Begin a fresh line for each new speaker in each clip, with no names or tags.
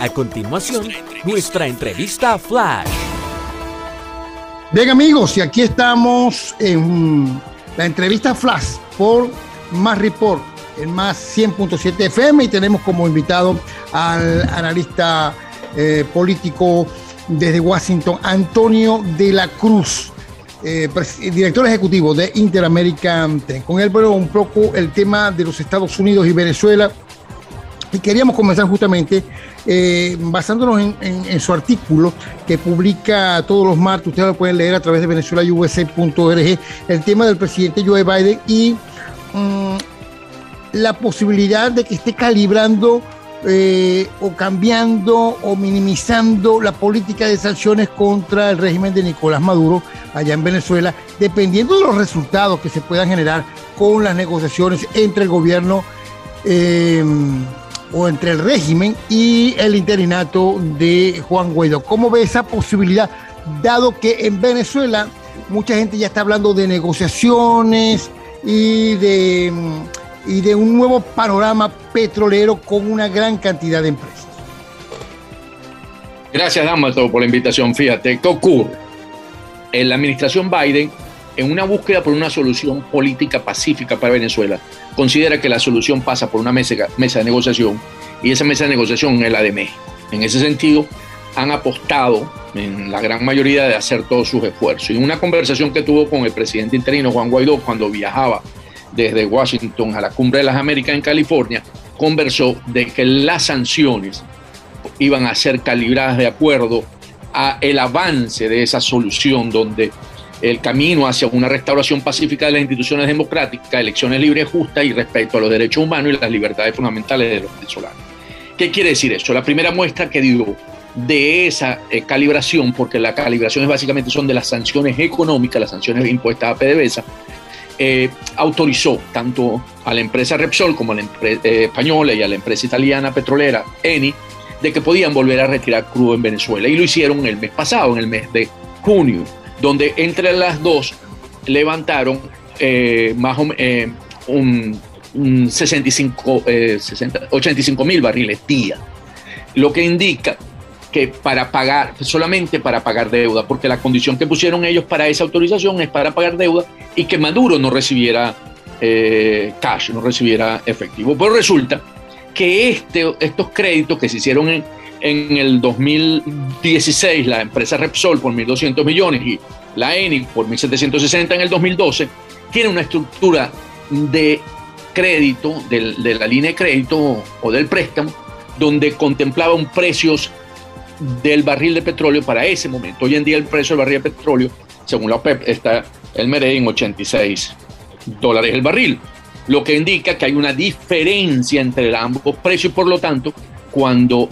A continuación, nuestra entrevista flash.
Bien amigos, y aquí estamos en la entrevista flash por Más Report en Más 100.7 FM y tenemos como invitado al analista eh, político desde Washington, Antonio de la Cruz. Eh, director ejecutivo de Interamerican Con él, bueno, un poco el tema de los Estados Unidos y Venezuela. Y queríamos comenzar justamente eh, basándonos en, su artículo que publica todos los martes, ustedes lo pueden leer a través de venezuelausa.org, el tema del presidente Joe Biden y mm, la posibilidad de que esté calibrando eh, o cambiando o minimizando la política de sanciones contra el régimen de Nicolás Maduro allá en Venezuela, dependiendo de los resultados que se puedan generar con las negociaciones entre el gobierno. Eh, o entre el régimen y el interinato de Juan Guaidó. ¿Cómo ve esa posibilidad, dado que en Venezuela mucha gente ya está hablando de negociaciones y de, de un nuevo panorama petrolero con una gran cantidad de empresas?
Gracias, Damaso, por la invitación. Fíjate, ¿qué ocurre? En la administración Biden, en una búsqueda por una solución política pacífica para Venezuela, considera que la solución pasa por una mesa, de negociación y esa mesa de negociación es la de México. En ese sentido, han apostado en la gran mayoría de hacer todos sus esfuerzos. Y una conversación que tuvo con el presidente interino Juan Guaidó cuando viajaba desde Washington a la Cumbre de las Américas en California, conversó de que las sanciones iban a ser calibradas de acuerdo a el avance de esa solución donde el camino hacia una restauración pacífica de las instituciones democráticas, elecciones libres, justas y respeto a los derechos humanos y las libertades fundamentales de los venezolanos. ¿Qué quiere decir eso? La primera muestra que dio de esa eh, calibración, porque las calibraciones básicamente son de las sanciones económicas, las sanciones impuestas a PDVSA, eh, autorizó tanto a la empresa Repsol como a la empresa eh, española y a la empresa italiana petrolera Eni de que podían volver a retirar crudo en Venezuela. Y lo hicieron el mes pasado, en el mes de junio donde entre las dos levantaron eh, más eh, un, 65, 85 eh, mil barriles día, lo que indica que para pagar, solamente para pagar deuda, porque la condición que pusieron ellos para esa autorización es para pagar deuda y que Maduro no recibiera cash, no recibiera efectivo. Pero resulta que este, estos créditos que se hicieron en, en el 2016 la empresa Repsol por 1.200 millones y la ENI por 1.760 en el 2012, tiene una estructura de crédito, de, la línea de crédito o del préstamo, donde contemplaba un precios del barril de petróleo para ese momento. Hoy en día el precio del barril de petróleo, según la OPEP, está el MERE en 86 dólares el barril, lo que indica que hay una diferencia entre ambos precios y por lo tanto cuando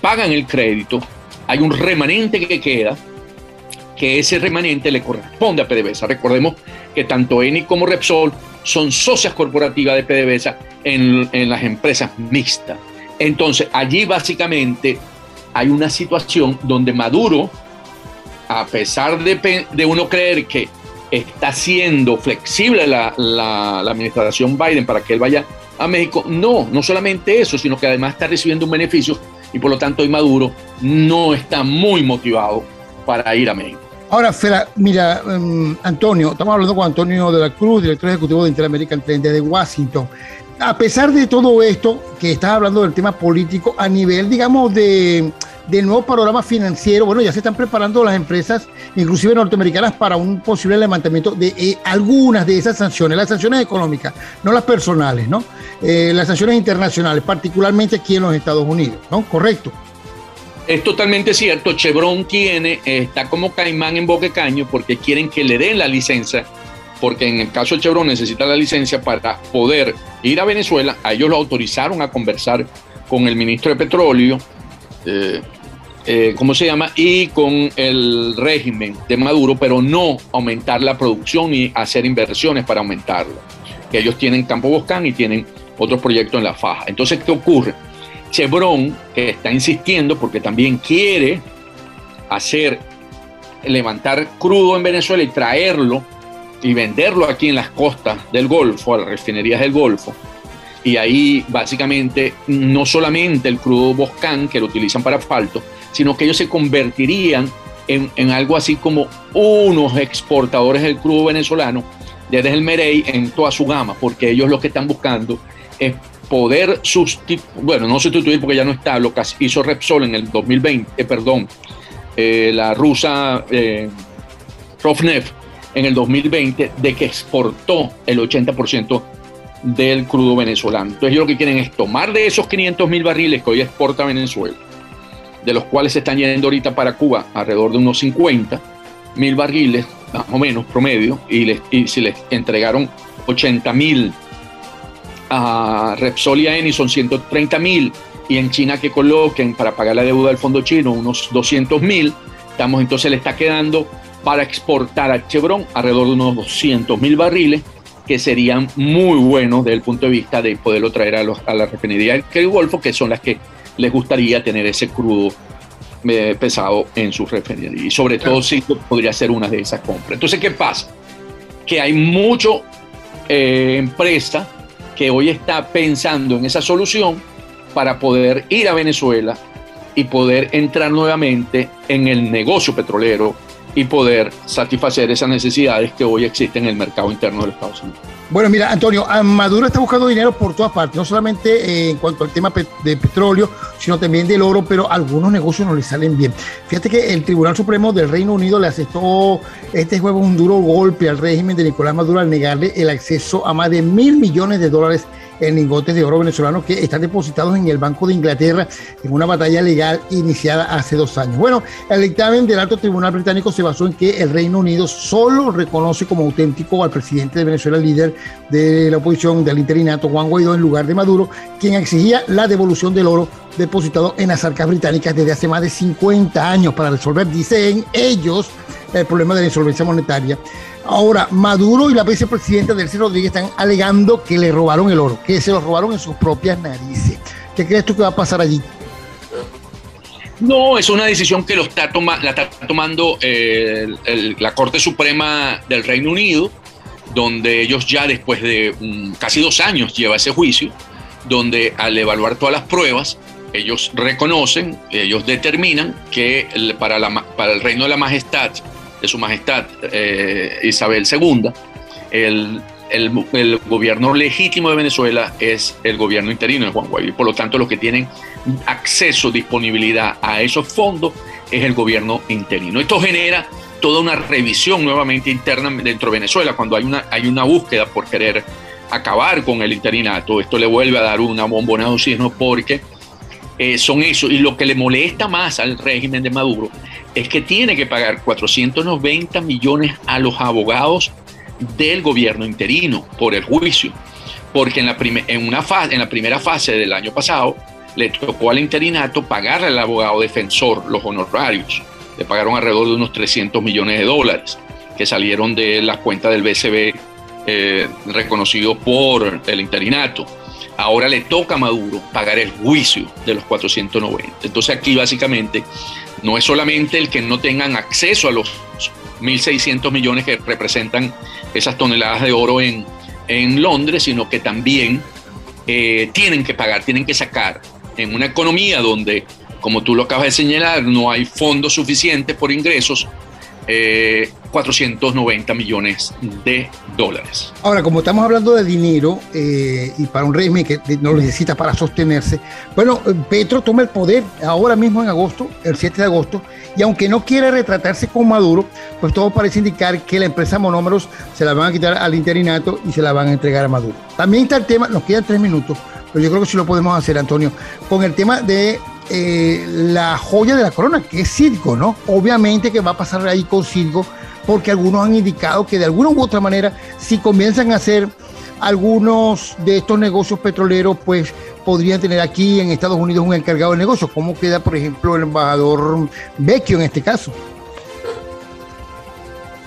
pagan el crédito, hay un remanente que queda, que ese remanente le corresponde a PDVSA. Recordemos que tanto ENI como Repsol son socias corporativas de PDVSA en, las empresas mixtas. Entonces, allí básicamente hay una situación donde Maduro, a pesar de, uno creer que está siendo flexible la, la, administración Biden para que él vaya a México. No, no solamente eso, sino que además está recibiendo un beneficio y por lo tanto hoy Maduro no está muy motivado para ir a México.
Ahora, Fera, mira, em, Antonio, estamos hablando con Antonio de la Cruz, director ejecutivo de Interamerican Trend de Washington. A pesar de todo esto, que estás hablando del tema político, a nivel, digamos, de, del nuevo panorama financiero, bueno, ya se están preparando las empresas, inclusive norteamericanas, para un posible levantamiento de eh, algunas de esas sanciones, las sanciones económicas, no las personales, ¿no? Eh, las sanciones internacionales, particularmente aquí en los Estados Unidos, ¿no? Correcto.
Es totalmente cierto, Chevron tiene, está como caimán en boque caño porque quieren que le den la licencia, porque en el caso de Chevron necesita la licencia para poder ir a Venezuela, a ellos lo autorizaron a conversar con el ministro de Petróleo, eh, eh, ¿cómo se llama? Y con el régimen de Maduro, pero no aumentar la producción y hacer inversiones para aumentarla. Que ellos tienen Campo Boscán y tienen otros proyectos en la faja. Entonces, ¿qué ocurre? Chevron, que está insistiendo porque también quiere hacer, levantar crudo en Venezuela y traerlo y venderlo aquí en las costas del Golfo, a las refinerías del Golfo, y ahí básicamente no solamente el crudo Boscan que lo utilizan para asfalto, sino que ellos se convertirían en, en algo así como unos exportadores del crudo venezolano desde el Merey en toda su gama, porque ellos lo que están buscando es poder sustituir, bueno, no sustituir porque ya no está, lo que hizo Repsol en el 2020, eh, perdón, eh, la rusa eh, en el 2020, de que exportó el 80% del crudo venezolano. Entonces ellos lo que quieren es tomar de esos 500 mil barriles que hoy exporta Venezuela, de los cuales se están yendo ahorita para Cuba alrededor de unos 50 mil barriles, más o menos promedio, y, les, y si les entregaron 80 mil a Repsol y a Eni son 130 mil, y en China que coloquen para pagar la deuda del fondo chino unos 200 mil, estamos entonces le está quedando para exportar a Chevron alrededor de unos 200 mil barriles, que serían muy buenos desde el punto de vista de poderlo traer a, los, a la refinería del Golfo, que son las que les gustaría tener ese crudo eh, pesado en su refinería. Y sobre todo si podría ser una de esas compras. Entonces, ¿qué pasa? Que hay mucho eh, empresa que hoy está pensando en esa solución para poder ir a Venezuela y poder entrar nuevamente en el negocio petrolero y poder satisfacer esas necesidades que hoy existen en el mercado interno de los Estados Unidos.
Bueno, mira, Antonio, Maduro está buscando dinero por todas partes, no solamente eh, en cuanto al tema de petróleo, sino también del oro, pero algunos negocios no le salen bien. Fíjate que el Tribunal Supremo del Reino Unido le aceptó este jueves un duro golpe al régimen de Nicolás Maduro al negarle el acceso a más de mil millones de dólares en lingotes de oro venezolanos que están depositados en el Banco de Inglaterra en una batalla legal iniciada hace dos años. Bueno, el dictamen del alto tribunal británico se basó en que el Reino Unido solo reconoce como auténtico al presidente de Venezuela, líder de la oposición del interinato, Juan Guaidó, en lugar de Maduro, quien exigía la devolución del oro depositado en las arcas británicas desde hace más de 50 años para resolver, dicen ellos, el problema de la insolvencia monetaria. Ahora, Maduro y la vicepresidenta Delcy Rodríguez están alegando que le robaron el oro, que se lo robaron en sus propias narices. ¿Qué crees tú que va a pasar allí?
No, es una decisión que lo está la está tomando eh, la Corte Suprema del Reino Unido, donde ellos ya después de casi dos años lleva ese juicio, donde al evaluar todas las pruebas, ellos reconocen, ellos determinan que para el reino de la majestad de su majestad eh, Isabel II, el, el, gobierno legítimo de Venezuela es el gobierno interino de Juan Guaidó. Por lo tanto, los que tienen acceso, disponibilidad a esos fondos es el gobierno interino. Esto genera toda una revisión nuevamente interna dentro de Venezuela, cuando hay una, hay una búsqueda por querer acabar con el interinato. Esto le vuelve a dar una bombona de oxígeno porque eh, son eso. Y lo que le molesta más al régimen de Maduro es que tiene que pagar 490 millones a los abogados del gobierno interino por el juicio, porque en la, en una fase, en la primera fase del año pasado le tocó al interinato pagarle al abogado defensor los honorarios. Le pagaron alrededor de unos 300 millones de dólares que salieron de la cuenta del BCB eh, reconocido por el interinato. Ahora le toca a Maduro pagar el juicio de los 490. Entonces aquí básicamente no es solamente el que no tengan acceso a los 1.600 millones que representan esas toneladas de oro en, en Londres, sino que también eh, tienen que pagar, tienen que sacar. En una economía donde, como tú lo acabas de señalar, no hay fondos suficientes por ingresos, 490 eh, millones de dólares.
Ahora, como estamos hablando de dinero eh, y para un régimen que no lo necesita para sostenerse, bueno, Petro toma el poder ahora mismo en agosto, el 7 de agosto, y aunque no quiere retratarse con Maduro, pues todo parece indicar que la empresa Monómeros se la van a quitar al interinato y se la van a entregar a Maduro. También está el tema, nos quedan tres minutos, pero yo creo que sí lo podemos hacer, Antonio, con el tema de eh, la joya de la corona, que es Circo, ¿no? Obviamente que va a pasar ahí con Circo, porque algunos han indicado que de alguna u otra manera, si comienzan a hacer algunos de estos negocios petroleros, pues podrían tener aquí en Estados Unidos un encargado de negocios. ¿Cómo queda, por ejemplo, el embajador Vecchio en este caso?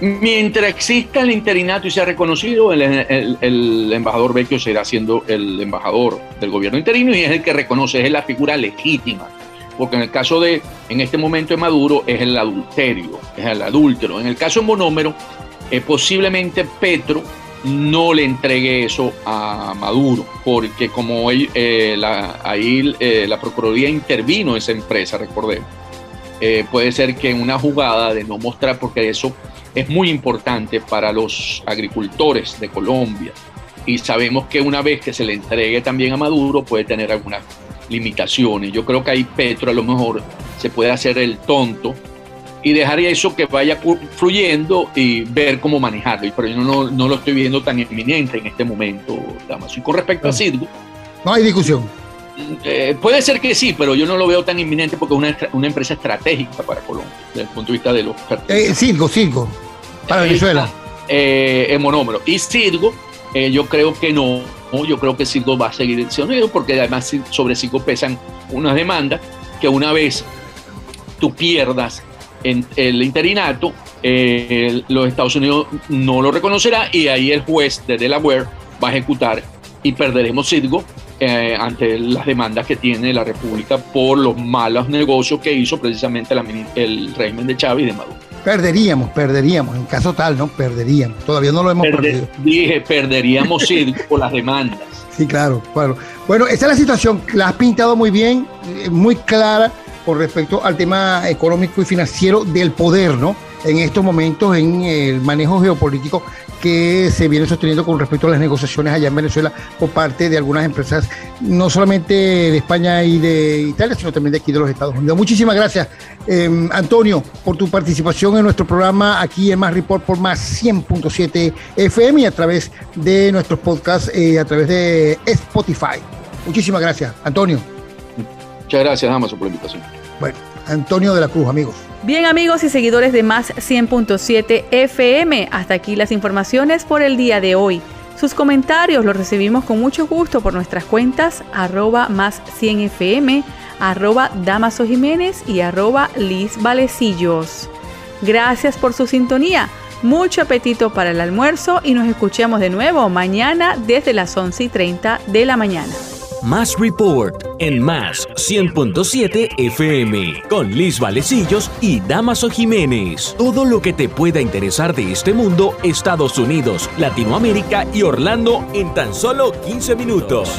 Mientras exista el interinato y sea reconocido, el, embajador Vecchio será siendo el embajador del gobierno interino y es el que reconoce, es la figura legítima. Porque en el caso de, en este momento de Maduro, es el adulterio, es el adúltero. En el caso de Monómero, posiblemente Petro no le entregue eso a Maduro, porque como eh, la, ahí eh, la Procuraduría intervino esa empresa, recordemos, eh, puede ser que una jugada de no mostrar, porque eso es muy importante para los agricultores de Colombia, y sabemos que una vez que se le entregue también a Maduro puede tener algunas limitaciones. Yo creo que ahí Petro a lo mejor se puede hacer el tonto y dejar eso que vaya fluyendo y ver cómo manejarlo. Pero yo no, no lo estoy viendo tan inminente en este momento, Damaso. Y con respecto a Cirgo.
No hay discusión.
Eh, puede ser que sí, pero yo no lo veo tan inminente porque es una, una empresa estratégica para Colombia, desde el punto de vista de los
eh, Cirgo, Cirgo, para Venezuela.
Eh, en monómero. Y Cirgo, eh, yo creo que no. Yo creo que Cirgo va a seguir siendo porque además sobre Cirgo pesan unas demandas que una vez tú pierdas en el interinato, eh, los Estados Unidos no lo reconocerá y ahí el juez de Delaware va a ejecutar y perderemos Cirgo eh, ante las demandas que tiene la República por los malos negocios que hizo precisamente el régimen de Chávez y de Maduro.
Perderíamos, perderíamos, en caso tal, ¿no? Perderíamos. Todavía no lo hemos perdido.
Dije, perderíamos Cirgo por las demandas.
Sí, claro, claro. Bueno, esa es la situación, la has pintado muy bien, eh, muy clara con respecto al tema económico y financiero del poder, ¿no? En estos momentos en el manejo geopolítico que se viene sosteniendo con respecto a las negociaciones allá en Venezuela por parte de algunas empresas, no solamente de España y de Italia, sino también de aquí de los Estados Unidos. Muchísimas gracias, em, Antonio, por tu participación en nuestro programa aquí en Más Report por Más 100.7 FM y a través de nuestros podcasts, eh, a través de Spotify. Muchísimas gracias, Antonio.
Muchas gracias, Amazo, por la invitación.
Bueno, Antonio de la Cruz, amigos.
Bien amigos y seguidores de Más 100.7 FM, hasta aquí las informaciones por el día de hoy. Sus comentarios los recibimos con mucho gusto por nuestras cuentas arroba más 100 FM, arroba Damaso Jiménez y arroba Liz Valecillos. Gracias por su sintonía, mucho apetito para el almuerzo y nos escuchamos de nuevo mañana desde las 11 y 30 de la mañana.
Más Report en Más 100.7 FM con Liz Valecillos y Damaso Jiménez. Todo lo que te pueda interesar de este mundo, Estados Unidos, Latinoamérica y Orlando en tan solo 15 minutos.